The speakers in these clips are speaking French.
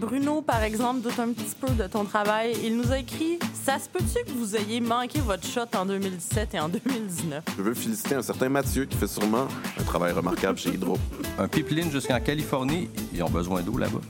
Bruno, par exemple, doute un petit peu de ton travail. Il nous a écrit Ça se peut-tu que vous ayez manqué votre shot en 2017 et en 2019 Je veux féliciter un certain Mathieu qui fait sûrement un travail remarquable chez Hydro. Un pipeline jusqu'en Californie, ils ont besoin d'eau là-bas.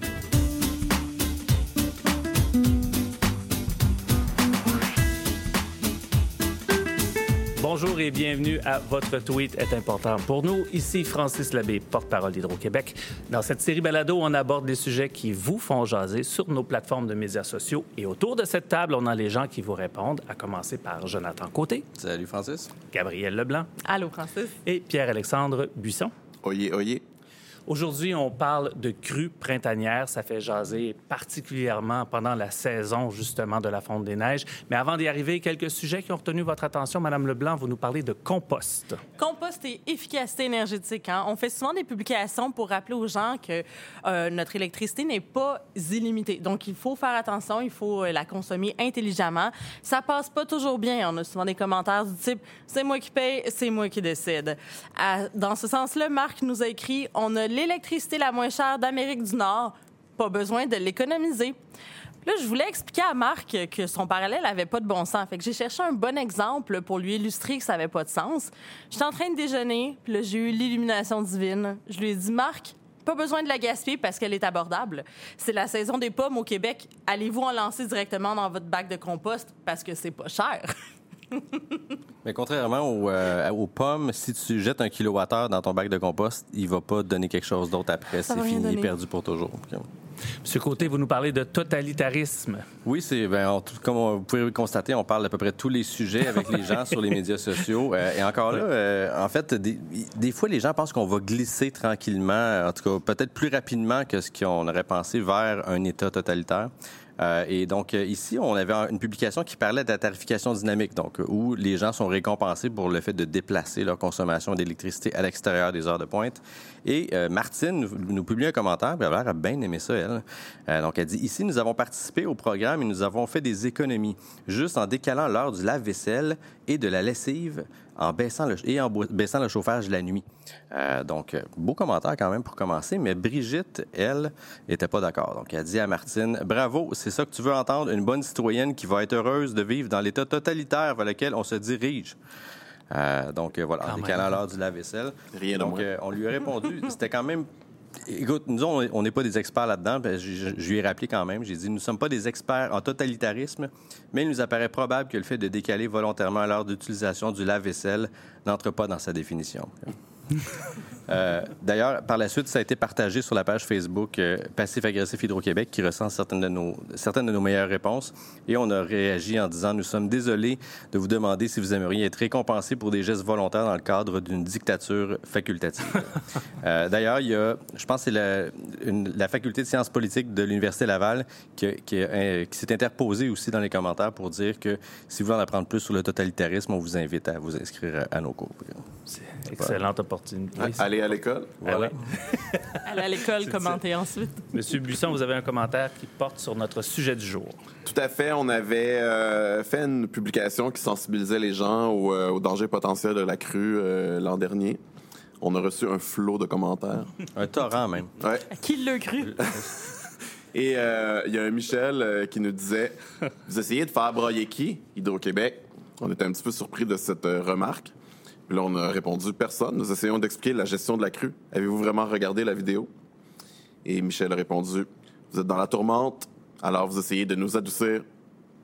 Bonjour et bienvenue à Votre tweet est important pour nous. Ici Francis Labbé, porte-parole d'Hydro-Québec. Dans cette série balado, on aborde des sujets qui vous font jaser sur nos plateformes de médias sociaux. Et autour de cette table, on a les gens qui vous répondent, à commencer par Jonathan Côté. Salut Francis. Gabriel Leblanc. Allô, Francis. Et Pierre-Alexandre Buisson. Oyez, oyez. Aujourd'hui, on parle de crues printanières. Ça fait jaser particulièrement pendant la saison, justement, de la fonte des neiges. Mais avant d'y arriver, quelques sujets qui ont retenu votre attention. Madame Leblanc, vous nous parlez de compost. Compost et efficacité énergétique. Hein? On fait souvent des publications pour rappeler aux gens que euh, notre électricité n'est pas illimitée. Donc, il faut faire attention, il faut euh, la consommer intelligemment. Ça passe pas toujours bien. On a souvent des commentaires du type « c'est moi qui paye, c'est moi qui décide Dans ce sens-là, Marc nous a écrit « on a l'électricité la moins chère d'Amérique du Nord. Pas besoin de l'économiser. Là, je voulais expliquer à Marc que son parallèle avait pas de bon sens. Fait que j'ai cherché un bon exemple pour lui illustrer que ça avait pas de sens. J'étais en train de déjeuner, puis là, j'ai eu l'illumination divine. Je lui ai dit, Marc, pas besoin de la gaspiller parce qu'elle est abordable. C'est la saison des pommes au Québec. Allez-vous en lancer directement dans votre bac de compost parce que c'est pas cher? Mais contrairement euh, aux, pommes, si tu jettes un kilowattheure dans ton bac de compost, il va pas te donner quelque chose d'autre après. C'est fini, perdu pour toujours. Monsieur Côté, vous nous parlez de totalitarisme. Oui, c'est ben, comme vous pouvez le constater, on parle d'à peu près tous les sujets avec les gens sur les médias sociaux. Euh, et encore là, euh, en fait, des, des, fois, les gens pensent qu'on va glisser tranquillement, en tout cas peut-être plus rapidement que ce qu'on aurait pensé vers un État totalitaire. Euh, et donc, euh, ici, on avait une publication qui parlait de la tarification dynamique, donc euh, où les gens sont récompensés pour le fait de déplacer leur consommation d'électricité à l'extérieur des heures de pointe. Et Martine nous, publie un commentaire, puis elle a bien aimé ça, elle. donc, elle dit, ici, nous avons participé au programme et nous avons fait des économies, juste en décalant l'heure du lave-vaisselle et de la lessive en baissant le, et en baissant le chauffage la nuit. Euh, donc, beau commentaire quand même pour commencer, mais Brigitte, elle, était pas d'accord. Donc, elle dit à Martine, bravo, c'est ça que tu veux entendre, une bonne citoyenne qui va être heureuse de vivre dans l'état totalitaire vers lequel on se dirige. Euh, donc, voilà, en décalant l'heure du lave-vaisselle. Rien Donc, euh, on lui a répondu, c'était quand même Écoute, nous, on n'est pas des experts là-dedans. Je, je, lui ai rappelé quand même. J'ai dit, nous ne sommes pas des experts en totalitarisme, mais il nous apparaît probable que le fait de décaler volontairement l'heure d'utilisation du lave-vaisselle n'entre pas dans sa définition. Euh, d'ailleurs, par la suite, ça a été partagé sur la page Facebook euh, Passif Agressif Hydro-Québec qui ressent certaines de, nos, certaines de nos meilleures réponses. Et on a réagi en disant Nous sommes désolés de vous demander si vous aimeriez être récompensé pour des gestes volontaires dans le cadre d'une dictature facultative. euh, D'ailleurs, il y a, je pense c'est la, faculté de sciences politiques de l'Université Laval qui, s'est interposée aussi dans les commentaires pour dire que si vous voulez en apprendre plus sur le totalitarisme, on vous invite à vous inscrire à nos cours. Excellente opportunité. Allez à l'école? Voilà. Aller à l'école, commenter ensuite. Monsieur Buisson, vous avez un commentaire qui porte sur notre sujet du jour. Tout à fait. On avait euh, fait une publication qui sensibilisait les gens au, euh, au danger potentiel de la crue euh, l'an dernier. On a reçu un flot de commentaires. un torrent même. Ouais. Qui l'a cru? Et il y a un Michel qui nous disait Vous essayez de faire broyer qui Hydro-Québec. On était un petit peu surpris de cette remarque. Là, on a répondu personne. Nous essayons d'expliquer la gestion de la crue. Avez-vous vraiment regardé la vidéo? Et Michel a répondu Vous êtes dans la tourmente, alors vous essayez de nous adoucir.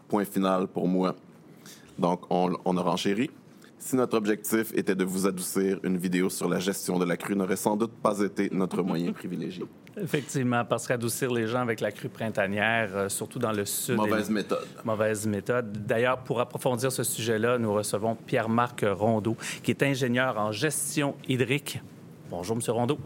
Point final pour moi. Donc, on, on a renchéri. Si notre objectif était de vous adoucir, une vidéo sur la gestion de la crue n'aurait sans doute pas été notre moyen privilégié. Effectivement, parce qu'adoucir les gens avec la crue printanière, euh, surtout dans le sud. Mauvaise méthode. Mauvaise méthode. D'ailleurs, pour approfondir ce sujet-là, nous recevons Pierre-Marc Rondeau, qui est ingénieur en gestion hydrique. Bonjour, Monsieur Rondeau.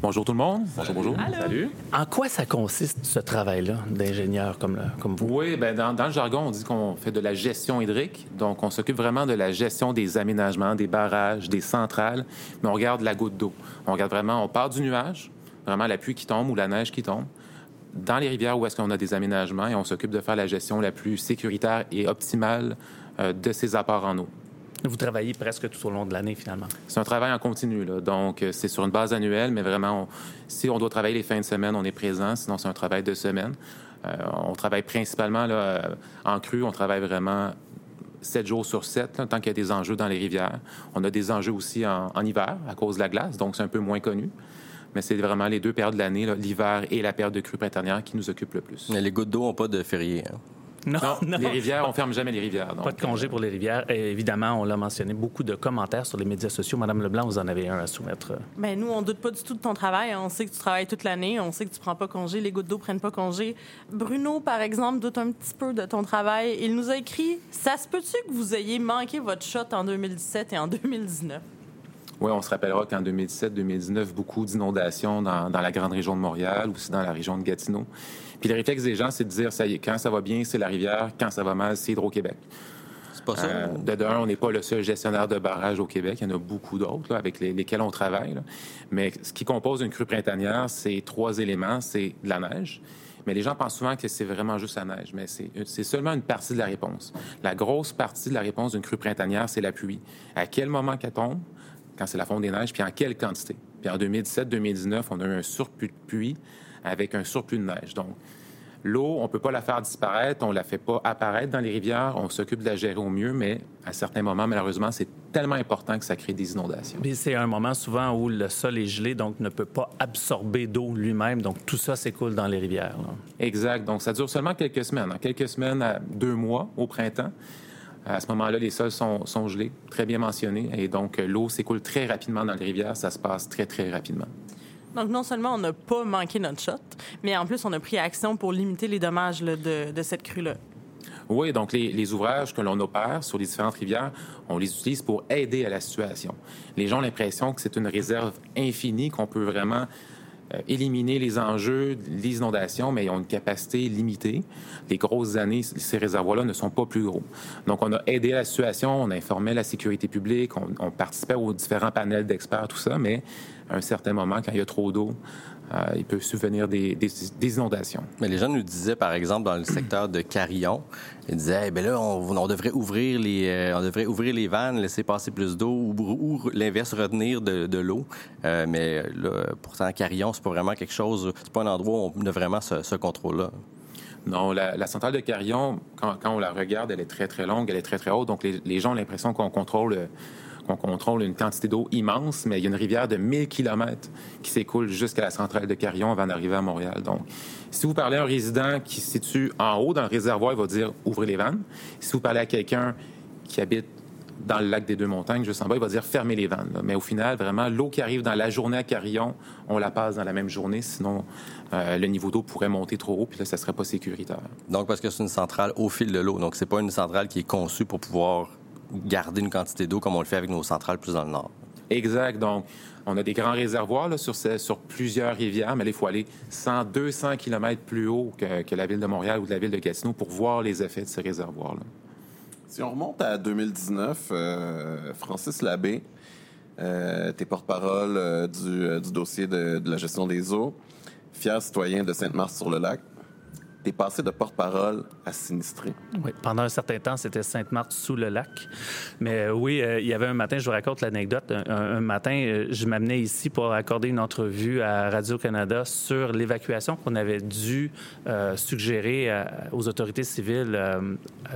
Bonjour tout le monde. Bonjour, bonjour. Salut. En quoi ça consiste, ce travail-là, d'ingénieur comme, comme vous? Oui, bien, dans, dans, le jargon, on dit qu'on fait de la gestion hydrique. Donc, on s'occupe vraiment de la gestion des aménagements, des barrages, des centrales, mais on regarde la goutte d'eau. On regarde vraiment, on part du nuage, vraiment la pluie qui tombe ou la neige qui tombe, dans les rivières où est-ce qu'on a des aménagements et on s'occupe de faire la gestion la plus sécuritaire et optimale euh, de ces apports en eau. Vous travaillez presque tout au long de l'année, finalement. C'est un travail en continu. Là. Donc, euh, c'est sur une base annuelle, mais vraiment, on- si on doit travailler les fins de semaine, on est présent. Sinon, c'est un travail de semaine. Euh, on travaille principalement là, euh, en crue. On travaille vraiment 7 jours sur 7, tant qu'il y a des enjeux dans les rivières. On a des enjeux aussi en, en hiver à cause de la glace, donc c'est un peu moins connu. Mais c'est vraiment les deux périodes de l'année, l'hiver et la période de crue printanière, qui nous occupent le plus. Mais les gouttes d'eau n'ont pas de férié. hein. Non, Non, les rivières, on ferme jamais les rivières. Pas de congé pour les rivières. Et évidemment, on l'a mentionné, beaucoup de commentaires sur les médias sociaux. Madame Leblanc, vous en avez un à soumettre. Ben, nous, on doute pas du tout de ton travail. On sait que tu travailles toute l'année. On sait que tu prends pas congé. Les gouttes d'eau prennent pas congé. Bruno, par exemple, doute un petit peu de ton travail. Il nous a écrit Ça se peut-tu que vous ayez manqué votre shot en 2017 et en 2019 Oui, on se rappellera qu'en 2017-2019, beaucoup d'inondations dans, dans la grande région de Montréal, aussi dans la région de Gatineau. Puis le réflexe des gens, c'est de dire, ça y est, quand ça va bien, c'est la rivière, quand ça va mal, c'est Hydro-Québec. C'est pas ça? Euh, de d'un, on n'est pas le seul gestionnaire de barrage au Québec. Il y en a beaucoup d'autres avec les- lesquels on travaille. là. Mais ce qui compose une crue printanière, c'est trois éléments. C'est de la neige. Mais les gens pensent souvent que c'est vraiment juste la neige. Mais c'est c'est seulement une partie de la réponse. La grosse partie de la réponse d'une crue printanière, c'est la pluie. À quel moment qu'elle tombe, quand c'est la fonte des neiges, puis en quelle quantité? Puis en 2017-2019, on a eu un surplus de pluie avec un surplus de neige. Donc, L'eau, on ne peut pas la faire disparaître, on ne la fait pas apparaître dans les rivières, on s'occupe de la gérer au mieux, mais à certains moments, malheureusement, c'est tellement important que ça crée des inondations. Puis c'est un moment souvent où le sol est gelé, donc ne peut pas absorber d'eau lui-même. Donc tout ça s'écoule dans les rivières. là. Exact. Donc, ça dure seulement quelques semaines. En quelques semaines à deux mois au printemps, à ce moment-là, les sols sont, sont gelés, très bien mentionnés, et donc euh, l'eau s'écoule très rapidement dans les rivières. Ça se passe très, très rapidement. Donc, non seulement on n'a pas manqué notre shot, mais en plus, on a pris action pour limiter les dommages là, de, de cette crue-là. Oui, donc les, les ouvrages que l'on opère sur les différentes rivières, on les utilise pour aider à la situation. Les gens ont l'impression que c'est une réserve infinie, qu'on peut vraiment euh, éliminer les enjeux, les inondations, mais ils ont une capacité limitée. Les grosses années, ces réservoirs-là ne sont pas plus gros. Donc, on a aidé la situation, on informait la sécurité publique, on, on participait aux différents panels d'experts, tout ça, mais à un certain moment, quand il y a trop d'eau, euh, il peut subvenir des, des, des inondations. Mais les gens nous disaient, par exemple, dans le secteur de Carillon, ils disaient, eh ben là, on, on devrait ouvrir les, euh, on devrait ouvrir les vannes, laisser passer plus d'eau, ou, ou l'inverse, retenir de, de l'eau. Euh, mais là, pourtant, Carillon, c'est pas vraiment quelque chose, c'est pas un endroit où on a vraiment ce, ce contrôle-là. Non, la, la centrale de Carillon, quand, quand on la regarde, elle est très, très longue, elle est très, très haute. Donc, les, les gens ont l'impression qu'on contrôle, qu'on contrôle une quantité d'eau immense, mais il y a une rivière de 1000 km qui s'écoule jusqu'à la centrale de Carillon avant d'arriver à Montréal. Donc, si vous parlez à un résident qui se situe en haut dans le réservoir, il va dire ouvrez les vannes. Si vous parlez à quelqu'un qui habite dans le lac des Deux-Montagnes, juste en bas, il va dire fermez les vannes. Mais au final, vraiment, l'eau qui arrive dans la journée à Carillon, on la passe dans la même journée, sinon euh, le niveau d'eau pourrait monter trop haut, puis là, ça serait pas sécuritaire. Donc, parce que c'est une centrale au fil de l'eau. Donc, c'est pas une centrale qui est conçue pour pouvoir garder une quantité d'eau comme on le fait avec nos centrales plus dans le nord. Exact. Donc, on a des grands réservoirs là, sur, ce- sur plusieurs rivières, mais là, il faut aller 100, 200 km plus haut que, que la ville de Montréal ou de la ville de Gatineau pour voir les effets de ces réservoirs-là. Si on remonte à 2019, euh, Francis Labbé, euh, t'es porte-parole euh, du, euh, du dossier de, de la gestion des eaux, fier citoyen de Sainte-Marthe-sur-le-Lac. T'es passé de porte-parole à sinistré. Oui, pendant un certain temps, c'était Sainte-Marthe sous le lac. Mais euh, oui, euh, il y avait un matin, je vous raconte l'anecdote. Un, matin, euh, je m'amenais ici pour accorder une entrevue à Radio-Canada sur l'évacuation qu'on avait dû suggérer aux autorités civiles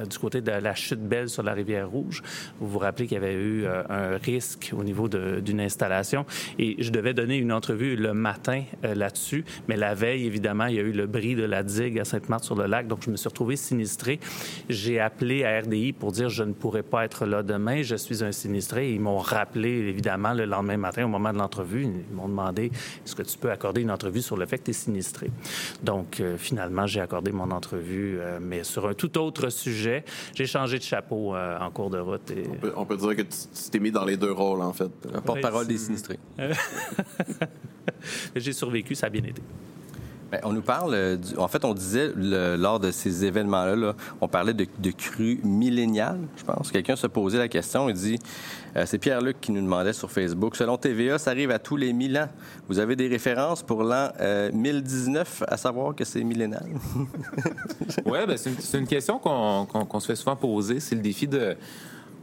du côté de la chute belle sur la rivière Rouge. Vous vous rappelez qu'il y avait eu un risque au niveau d'une installation et je devais donner une entrevue le matin là-dessus. Mais la veille, évidemment, il y a eu le bris de la digue à Sainte-Marthe-sur-le-Lac, donc je me suis retrouvé sinistré. J'ai appelé à RDI pour dire je ne pourrai pas être là demain, je suis un sinistré. Ils m'ont rappelé, évidemment, le lendemain matin, au moment de l'entrevue, ils m'ont demandé est-ce que tu peux accorder une entrevue sur le fait que tu es sinistré? Donc, euh, finalement, j'ai accordé mon entrevue, euh, mais sur un tout autre sujet. J'ai changé de chapeau euh, en cours de route. Et... On peut, on peut dire que tu t'es mis dans les deux rôles, en fait. Un porte-parole des sinistrés. J'ai survécu, ça a bien été. Ben, on nous parle, euh, du- en fait, on disait lors de ces événements-là, là, on parlait de, de crues milléniales, je pense. Quelqu'un se posait la question, il dit, euh, c'est Pierre-Luc qui nous demandait sur Facebook, selon TVA, ça arrive à tous les 1000 ans. Vous avez des références pour l'an euh, 1019, à savoir que c'est millénal? Oui, ben, c'est une, question qu'on se fait souvent poser. C'est le défi de.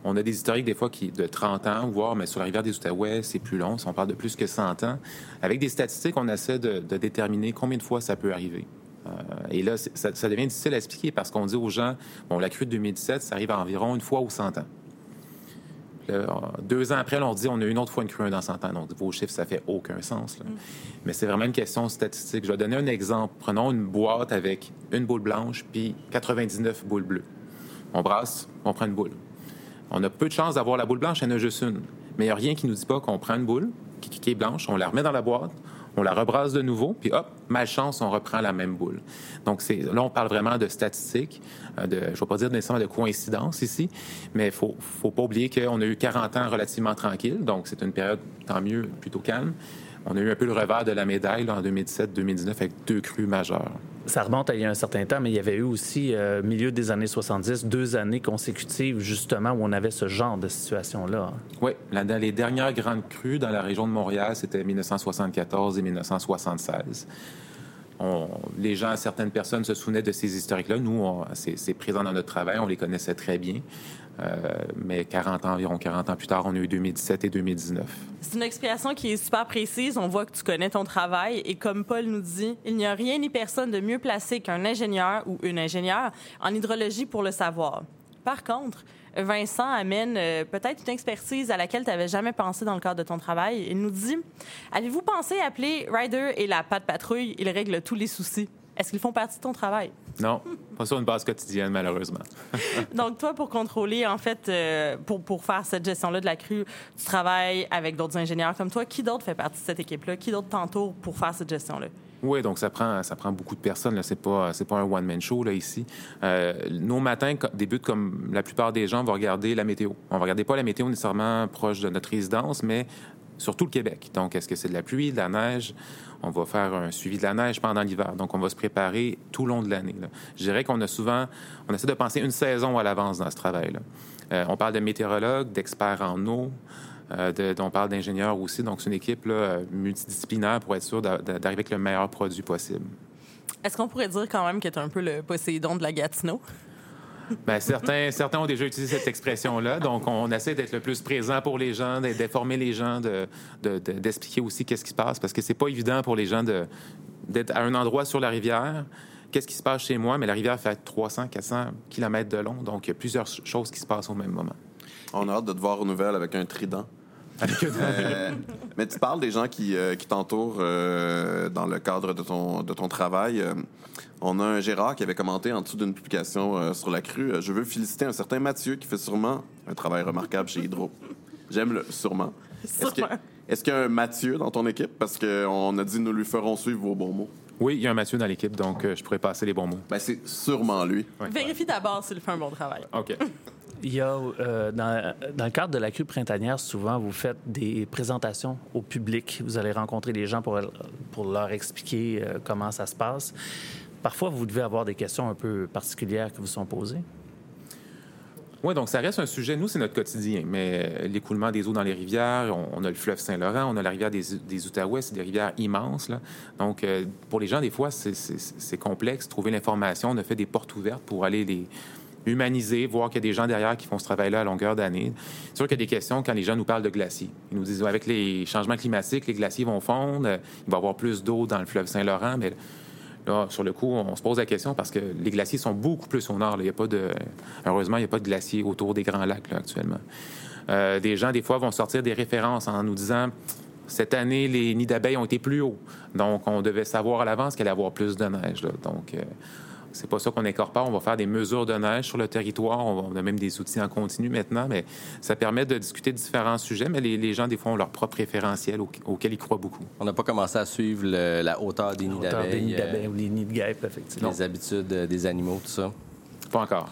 On a des historiques des fois qui de 30 ans, voire mais sur la rivière des Outaouais, c'est plus long, si on parle de plus que 100 ans. Avec des statistiques, on essaie de, de déterminer combien de fois ça peut arriver. Euh, et là, ça, ça devient difficile à expliquer parce qu'on dit aux gens, bon, la crue de 2017, ça arrive à environ une fois ou 100 ans. Là, deux ans après, là, on dit on a une autre fois une crue dans 100 ans. Donc, vos chiffres, ça fait aucun sens. là. Mais c'est vraiment une question statistique. Je vais donner un exemple. Prenons une boîte avec une boule blanche puis 99 boules bleues. On brasse, on prend une boule. On a peu de chances d'avoir la boule blanche, il y en a juste une. Mais il n'y a rien qui nous dit pas qu'on prend une boule qui, est blanche, on la remet dans la boîte, on la rebrasse de nouveau, puis hop, malchance, on reprend la même boule. Donc, là, on parle vraiment de statistiques, euh, je ne vais pas dire nécessairement de coïncidence ici, mais il faut, faut pas oublier qu'on a eu 40 ans relativement tranquilles, donc c'est une période, tant mieux, plutôt calme. On a eu un peu le revers de la médaille en 2017-2019 avec deux crues majeures. Ça remonte à il y a un certain temps, mais il y avait eu aussi, euh, milieu des années 70, deux années consécutives, justement, où on avait ce genre de situation-là. Oui, dans les dernières grandes crues dans la région de Montréal, c'était 1974 et 1976. On- les gens, certaines personnes se souvenaient de ces historiques-là. Nous, c'est présent dans notre travail, on les connaissait très bien. Euh, mais 40 ans, environ 40 ans plus tard, on a eu 2017 et 2019. C'est une explication qui est super précise. On voit que tu connais ton travail. Et comme Paul nous dit, il n'y a rien ni personne de mieux placé qu'un ingénieur ou une ingénieure en hydrologie pour le savoir. Par contre, Vincent amène euh, peut-être une expertise à laquelle tu n'avais jamais pensé dans le cadre de ton travail. Il nous dit Avez-vous pensé appeler Ryder et la patte patrouille? Ils règlent tous les soucis. Est-ce qu'ils font partie de ton travail? Non, pas sur une base quotidienne, malheureusement. Donc, toi, pour contrôler, en fait, euh, pour, pour faire cette gestion-là de la crue, tu travailles avec d'autres ingénieurs comme toi. Qui d'autre fait partie de cette équipe-là? Qui d'autre t'entoure pour faire cette gestion-là? Oui, donc ça prend, ça prend beaucoup de personnes. Là. C'est pas, c'est pas un one-man show là ici. Euh, nos matins débutent comme la plupart des gens vont regarder la météo. On va regarder pas la météo nécessairement proche de notre résidence, mais sur tout le Québec. Donc, est-ce que c'est de la pluie, de la neige? On va faire un suivi de la neige pendant l'hiver. Donc, on va se préparer tout le long de l'année. Je dirais qu'on a souvent, on essaie de penser une saison à l'avance dans ce travail-là. Euh, on parle de météorologues, d'experts en eau, euh, on parle d'ingénieurs aussi. Donc, c'est une équipe multidisciplinaire pour être sûr d'a- d'a- d'arriver avec le meilleur produit possible. Est-ce qu'on pourrait dire quand même que tu es un peu le Poséidon de la Gatineau? Ben, certains, certains ont déjà utilisé cette expression-là. Donc, on essaie d'être le plus présent pour les gens, d'informer les gens, de- de- d'expliquer aussi qu'est-ce qui se passe. Parce que c'est pas évident pour les gens d'être à un endroit sur la rivière. Qu'est-ce qui se passe chez moi? Mais la rivière fait 300, 400 kilomètres de long. Donc, il y a plusieurs choses qui se passent au même moment. On a hâte de te voir aux nouvelles avec un trident. Euh, mais tu parles des gens qui, euh, qui t'entourent euh, dans le cadre de ton, de ton travail. On a un Gérard qui avait commenté en dessous d'une publication euh, sur la crue. Je veux féliciter un certain Mathieu qui fait sûrement un travail remarquable chez Hydro. J'aime le sûrement. Est-ce que- Sûrement. est-ce qu'il y a un Mathieu dans ton équipe? Parce qu'on a dit nous lui ferons suivre vos bons mots. Oui, il y a un Mathieu dans l'équipe, donc euh, je pourrais passer les bons mots. Ben, c'est sûrement lui. Ouais. Vérifie d'abord s'il fait un bon travail. OK. Il y a, euh, dans, le cadre de la crue printanière, souvent, vous faites des présentations au public. Vous allez rencontrer les gens pour, leur expliquer euh, comment ça se passe. Parfois, vous devez avoir des questions un peu particulières qui vous sont posées. Oui, donc ça reste un sujet. Nous, c'est notre quotidien. Mais euh, l'écoulement des eaux dans les rivières, on, a le fleuve Saint-Laurent, on a la rivière des, Outaouais, c'est des rivières immenses. Là. Donc, pour les gens, des fois, c'est complexe. Trouver l'information, on a fait des portes ouvertes pour aller les humaniser, voir qu'il y a des gens derrière qui font ce travail-là à longueur d'année. C'est sûr qu'il y a des questions quand les gens nous parlent de glaciers. Ils nous disent, avec les changements climatiques, les glaciers vont fondre, il va y avoir plus d'eau dans le fleuve Saint-Laurent, mais Là, sur le coup, on se pose la question parce que les glaciers sont beaucoup plus au nord. Il y a pas de... Heureusement, il n'y a pas de glaciers autour des grands lacs actuellement. Euh, des gens, des fois, vont sortir des références en nous disant cette année, les nids d'abeilles ont été plus hauts. Donc, on devait savoir à l'avance qu'il allait avoir plus de neige. euh, c'est pas ça qu'on incorpore. On va faire des mesures de neige sur le territoire. On, va- on a même des outils en continu maintenant, mais ça permet de discuter de différents sujets. Mais les, les gens, des fois, ont leur propre référentiel au- auquel ils croient beaucoup. On n'a pas commencé à suivre le- la hauteur des nids Hauteur des nids d'abeilles, euh, d'abeilles ou les nids de guêpes, effectivement. les habitudes euh, des animaux, tout ça. Pas encore.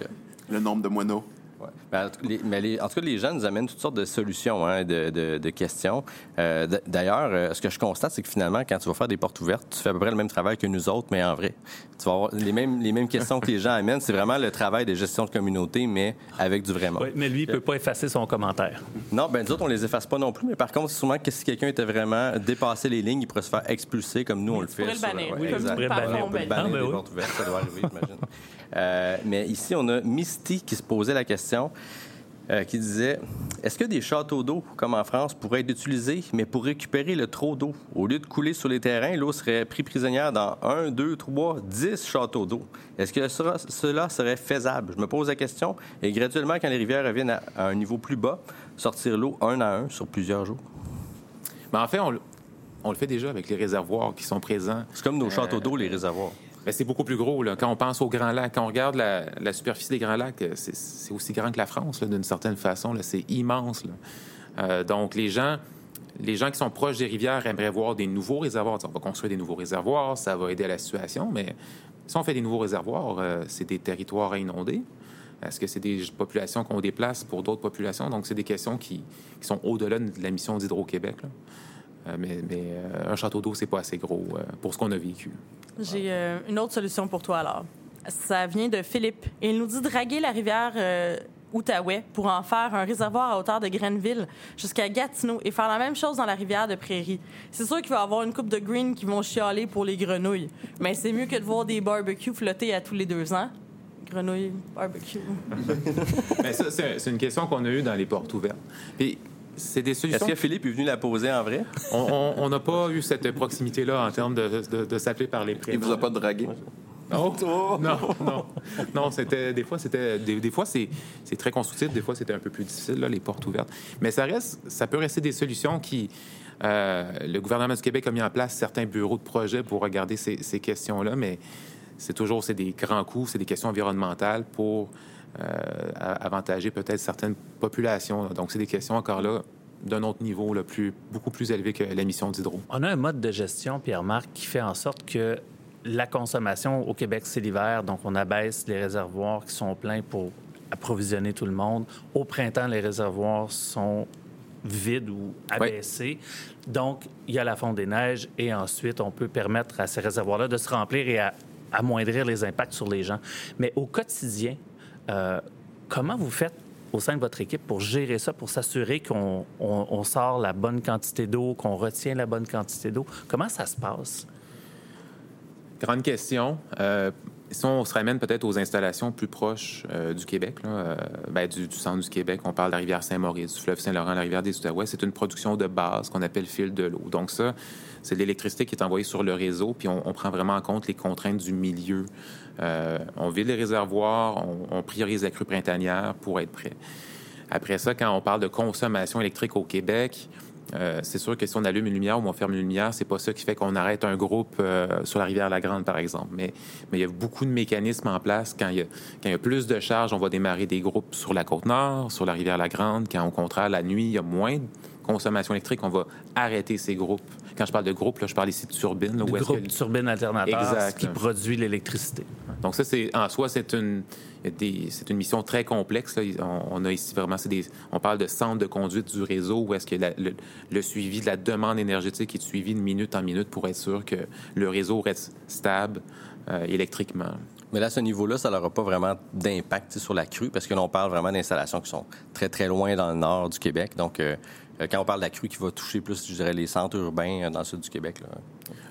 Le nombre de moineaux. Ouais. Ben, en tout- les- mais les- en tout cas, les gens nous amènent toutes sortes de solutions, hein, de, de- de questions. Euh, D'ailleurs, euh, ce que je constate, c'est que finalement, quand tu vas faire des portes ouvertes, tu fais à peu près le même travail que nous autres, mais en vrai. Tu vas avoir les mêmes, les mêmes questions que les gens amènent. C'est vraiment le travail de gestion de communauté, mais avec du vrai monde. Oui, mais lui, il ne peut pas effacer son commentaire. Non, ben nous autres, on les efface pas non plus, mais par contre, souvent, que si quelqu'un était vraiment dépassé les lignes, il pourrait se faire expulser comme nous, on le fait. pourrais le bannir. ouais, Oui, comme nous, pourrais le parfois, bannir. on On peut le bannit. bannir Ah, ben des oui. portes ouvertes, ça doit arriver, j'imagine. Euh, mais ici, on a Misty qui se posait la question euh, qui disait Est-ce que des châteaux d'eau, comme en France, pourraient être utilisés, mais pour récupérer le trop d'eau? Au lieu de couler sur les terrains, l'eau serait prise prisonnière dans un, deux, trois, dix châteaux d'eau. Est-ce que cela, cela serait faisable? Je me pose la question. Et graduellement, quand les rivières reviennent à, à un niveau plus bas, sortir l'eau un à un sur plusieurs jours Mais en fait, on, le- on le fait déjà avec les réservoirs qui sont présents. C'est comme nos châteaux d'eau, les réservoirs. Ben, c'est beaucoup plus gros. Là. Quand on pense aux Grands Lacs, quand on regarde la, la superficie des Grands Lacs, euh, c'est, aussi grand que la France, d'une certaine façon. C'est immense. Euh, donc, les gens, les gens qui sont proches des rivières aimeraient voir des nouveaux réservoirs. On va construire des nouveaux réservoirs, ça va aider à la situation, mais si on fait des nouveaux réservoirs, euh, c'est des territoires à inonder. Est-ce que c'est des populations qu'on déplace pour d'autres populations? Donc, c'est des questions qui sont au-delà de la mission d'Hydro-Québec. Euh, mais mais, euh, un château d'eau, c'est pas assez gros euh, pour ce qu'on a vécu. J'ai euh, une autre solution pour toi alors. Ça vient de Philippe. Il nous dit draguer la rivière euh, Outaouais pour en faire un réservoir à hauteur de Grenville jusqu'à Gatineau et faire la même chose dans la rivière de Prairie. C'est sûr qu'il va y avoir une coupe de green qui vont chialer pour les grenouilles, mais c'est mieux que de voir des barbecues flotter à tous les deux ans. Grenouilles, barbecue. Mais ça, c'est c'est une question qu'on a eue dans les portes ouvertes. Puis, c'est des Est-ce que Philippe est venu la poser en vrai? On- n'a pas eu cette proximité-là en termes de, de- de s'appeler par les Il prénoms. vous a pas dragué? Non, non, non. Non, c'était des fois c'était des, des fois c'est c'est très constructif, des fois c'était un peu plus difficile là, les portes ouvertes. Mais ça reste ça peut rester des solutions qui euh, le gouvernement du Québec a mis en place certains bureaux de projet pour regarder ces, ces questions-là, mais c'est toujours c'est des grands coûts, c'est des questions environnementales pour euh, avantager peut-être certaines populations. Donc c'est des questions encore là d'un autre niveau, là, plus, beaucoup plus élevé que la mission d'hydro. On a un mode de gestion, Pierre-Marc, qui fait en sorte que la consommation au Québec, c'est l'hiver, donc on abaisse les réservoirs qui sont pleins pour approvisionner tout le monde. Au printemps, les réservoirs sont vides ou abaissés. Donc, il y a la fonte des neiges et ensuite, on peut permettre à ces réservoirs-là de se remplir et à amoindrir les impacts sur les gens. Mais au quotidien, euh, comment vous faites au sein de votre équipe pour gérer ça, pour s'assurer qu'on on- on sort la bonne quantité d'eau, qu'on retient la bonne quantité d'eau? Comment ça se passe? Grande question. Euh, si on se ramène peut-être aux installations plus proches euh, du Québec, euh, ben, du, centre du Québec, on parle de la rivière Saint-Maurice, du fleuve Saint-Laurent, la rivière des Outaouais, c'est une production de base qu'on appelle fil de l'eau. Donc ça, c'est de l'électricité qui est envoyée sur le réseau, puis on, on prend vraiment en compte les contraintes du milieu. Euh, on vide les réservoirs, on, on priorise la crue printanière pour être prêt. Après ça, quand on parle de consommation électrique au Québec, euh, c'est sûr que si on allume une lumière ou on ferme une lumière, c'est pas ça qui fait qu'on arrête un groupe euh, sur la rivière La Grande, par exemple. Mais, il y a beaucoup de mécanismes en place. Quand il, y a, quand il y a plus de charges, on va démarrer des groupes sur la côte nord, sur la rivière La Grande. Quand au contraire, la nuit, il y a moins de consommation électrique, on va arrêter ces groupes. Quand je parle de groupe, là, je parle ici de turbines. là, où Le est-ce groupe que- turbine alternateur Exact. qui produit l'électricité. donc ça, c'est en soi, c'est une, des- c'est une mission très complexe. là. On, on a ici vraiment, c'est des, on parle de centre de conduite du réseau où est-ce que la- le, le suivi de la demande énergétique est suivi de minute en minute pour être sûr que le réseau reste stable euh, électriquement. Mais là, à ce niveau-là, ça n'aura pas vraiment d'impact sur la crue, parce que l'on parle vraiment d'installations qui sont très, très loin dans le nord du Québec. Donc, euh, quand on parle de la crue qui va toucher plus, je dirais, les centres urbains euh, dans le sud du Québec, là.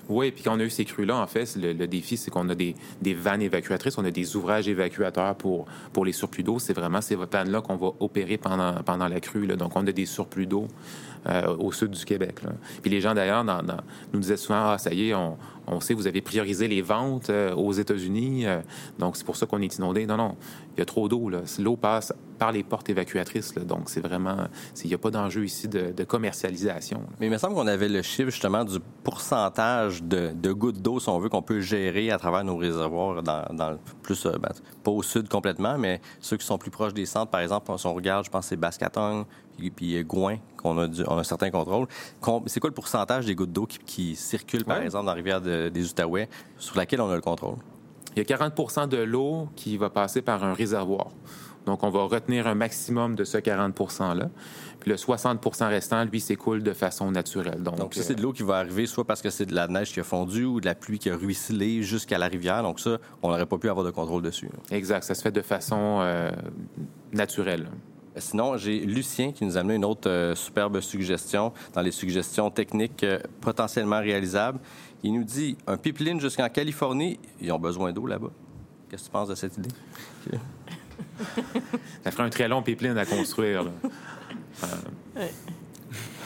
Oui, puis quand on a eu ces crues-là, en fait, le, défi, c'est qu'on a des, vannes évacuatrices, on a des ouvrages évacuateurs pour, pour les surplus d'eau. C'est vraiment ces vannes-là qu'on va opérer pendant, pendant la crue. Donc, on a des surplus d'eau euh, au sud du Québec. Puis les gens, d'ailleurs, nous disaient souvent, ah, ça y est, on, on sait, vous avez priorisé les ventes euh, aux États-Unis, euh, donc c'est pour ça qu'on est inondé. Non, non, il y a trop d'eau. L'eau passe par les portes évacuatrices, là. donc c'est vraiment, il n'y a pas d'enjeu ici de, de commercialisation. là. Mais il me semble qu'on avait le chiffre, justement, du pourcentage de, de gouttes d'eau, si on veut, qu'on peut gérer à travers nos réservoirs, dans, dans le- plus, euh, ben, pas au sud complètement, mais ceux qui sont plus proches des centres, par exemple, si on regarde, je pense c'est Bascatong, puis, puis euh, Gouin, qu'on a, du- on a un certain contrôle. C'est quoi le pourcentage des gouttes d'eau qui, qui circulent, par Ouais. exemple, dans la rivière de- des Outaouais, sur laquelle on a le contrôle? Il y a 40 de l'eau qui va passer par un réservoir. Donc, on va retenir un maximum de ce 40 %-là. Puis le 60% restant, lui, s'écoule de façon naturelle. Donc, Donc, ça, c'est euh, de l'eau qui va arriver soit parce que c'est de la neige qui a fondu ou de la pluie qui a ruisselé jusqu'à la rivière. Donc, ça, on n'aurait pas pu avoir de contrôle dessus. exact. Ça se fait de façon euh, naturelle. Sinon, j'ai Lucien qui nous a amené une autre euh, superbe suggestion dans les suggestions techniques euh, potentiellement réalisables. Il nous dit un pipeline jusqu'en Californie, ils ont besoin d'eau là-bas. Qu'est-ce que tu penses de cette idée? ça ferait un très long pipeline à construire. là. Ouais.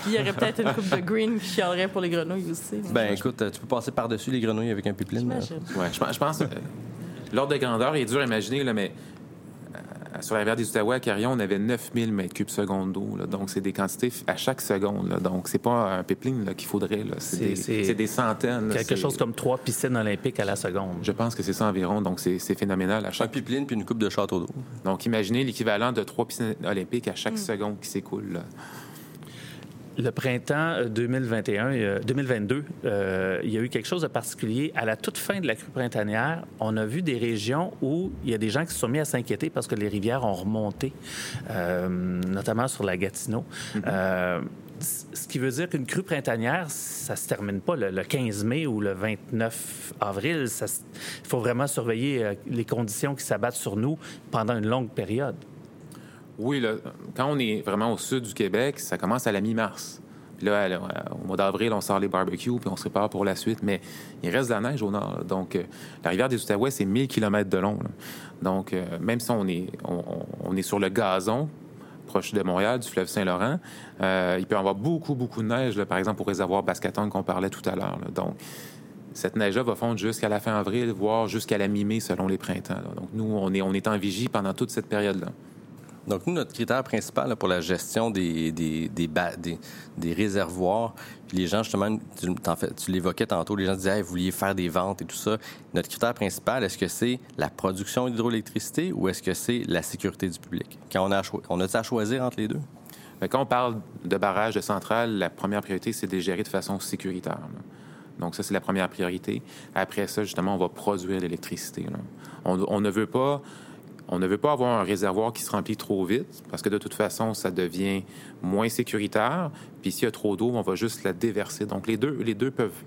Puis il y aurait peut-être une coupe de green qui chialerait pour les grenouilles aussi. Ben écoute, euh, tu peux passer par-dessus les grenouilles avec un pipeline. Ouais, je, pense- je pense. euh, L'ordre de grandeur est dur à imaginer, là, mais euh, sur la rivière des Outaouais à Carillon, on avait 9000 mètres cubes secondes d'eau. Donc, c'est des quantités à chaque seconde. là. Donc, c'est pas un pipeline qu'il faudrait. C'est des, centaines. Quelque chose comme trois piscines olympiques à la seconde. Je pense que c'est ça environ. Donc, c'est phénoménal à Un chaque. pipeline puis une coupe de château d'eau. Donc, imaginez l'équivalent de trois piscines olympiques à chaque seconde qui s'écoule. Le printemps euh, 2021, euh, 2022, euh, il y a eu quelque chose de particulier. À la toute fin de la crue printanière, on a vu des régions où il y a des gens qui se sont mis à s'inquiéter parce que les rivières ont remonté, euh, notamment sur la Gatineau. Euh, c- ce qui veut dire qu'une crue printanière, ça se termine pas le, le 15 mai ou le 29 avril. Il faut vraiment surveiller les conditions qui s'abattent sur nous pendant une longue période. Oui, là, quand on est vraiment au sud du Québec, ça commence à la mi-mars. Là, la- au mois d'avril, on sort les barbecues, puis on se prépare pour la suite. Mais il reste de la neige au nord. Donc, euh, la rivière des Outaouais, c'est 1000 km de long. Donc, euh, même si on est, on, est sur le gazon, proche de Montréal, du fleuve Saint-Laurent, euh, il peut y avoir beaucoup, beaucoup de neige, là, par exemple, au réservoir Bascaton qu'on parlait tout à l'heure. Donc, cette neige-là va fondre jusqu'à la fin avril, voire jusqu'à la mi-mai, selon les printemps. Donc, nous, on est, on est en vigie pendant toute cette période-là. Donc, nous, notre critère principal pour la gestion des, des, réservoirs, puis les gens, justement, tu, l'évoquais tantôt, les gens disaient, vous vouliez faire des ventes et tout ça. Notre critère principal, est-ce que c'est la production d'hydroélectricité ou est-ce que c'est la sécurité du public? Quand on a, on a à choisir entre les deux? Quand on parle de barrage de centrale, la première priorité, c'est de les gérer de façon sécuritaire. Donc, ça, c'est la première priorité. Après ça, justement, on va produire l'électricité. on ne veut pas. On ne veut pas avoir un réservoir qui se remplit trop vite, parce que de toute façon, ça devient moins sécuritaire. Puis s'il y a trop d'eau, on va juste la déverser. Donc les deux, les deux peuvent,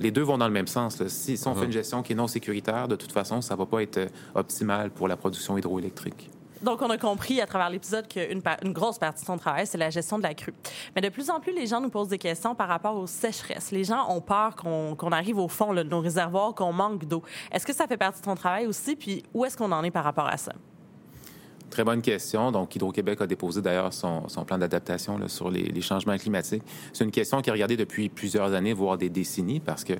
les deux vont dans le même sens. là. Si, si on fait une gestion qui est non sécuritaire, de toute façon, ça va pas être euh, optimal pour la production hydroélectrique. Donc, on a compris à travers l'épisode qu'une une grosse partie de son travail, c'est la gestion de la crue. Mais de plus en plus, les gens nous posent des questions par rapport aux sécheresses. Les gens ont peur qu'on arrive au fond de nos réservoirs, qu'on manque d'eau. Est-ce que ça fait partie de ton travail aussi? Puis où est-ce qu'on en est par rapport à ça? Très bonne question. Donc, Hydro-Québec a déposé d'ailleurs son, plan d'adaptation sur les, les changements climatiques. C'est une question qui est regardée depuis plusieurs années, voire des décennies, parce que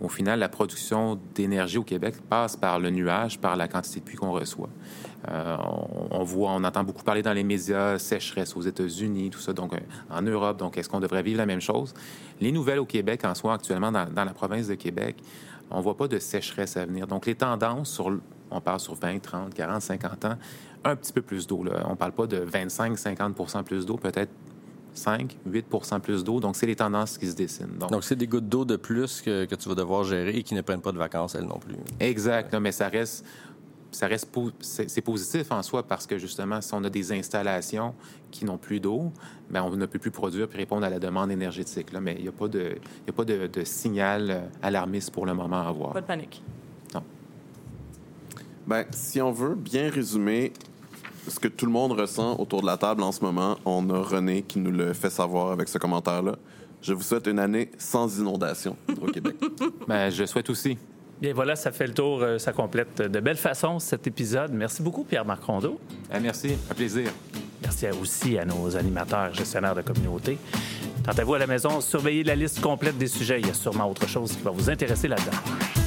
au final, la production d'énergie au Québec passe par le nuage, par la quantité de pluie qu'on reçoit. Euh, on, voit, on entend beaucoup parler dans les médias sécheresse aux États-Unis, tout ça, donc euh, en Europe. Donc, est-ce qu'on devrait vivre la même chose? Les nouvelles au Québec, en soi, actuellement dans, la province de Québec, on voit pas de sécheresse à venir. Donc, les tendances sur, on parle sur 20, 30, 40, 50 ans, un petit peu plus d'eau. On parle pas de 25, 50% plus d'eau, peut-être 5, 8% plus d'eau. Donc, c'est les tendances qui se dessinent. Donc, c'est des gouttes d'eau de plus que, que tu vas devoir gérer et qui ne prennent pas de vacances, elles non plus. Exact, non, mais ça reste, ça reste po- c'est positif en soi parce que justement, si on a des installations qui n'ont plus d'eau, ben on ne peut plus produire puis répondre à la demande énergétique. Là. Mais il n'y a pas de, il y a pas de, de signal euh, alarmiste pour le moment à avoir. Pas de panique. Ben, si on veut bien résumer ce que tout le monde ressent autour de la table en ce moment, on a René qui nous le fait savoir avec ce commentaire-là. Je vous souhaite une année sans inondation au Québec. Ben, je souhaite aussi. Bien voilà, ça fait le tour, euh, ça complète de belle façon cet épisode. Merci beaucoup, Pierre-Marc Rondeau. Ah, merci, un plaisir. Merci aussi à nos animateurs, gestionnaires de communauté. Quant à vous à la maison, surveillez la liste complète des sujets. Il y a sûrement autre chose qui va vous intéresser là-dedans.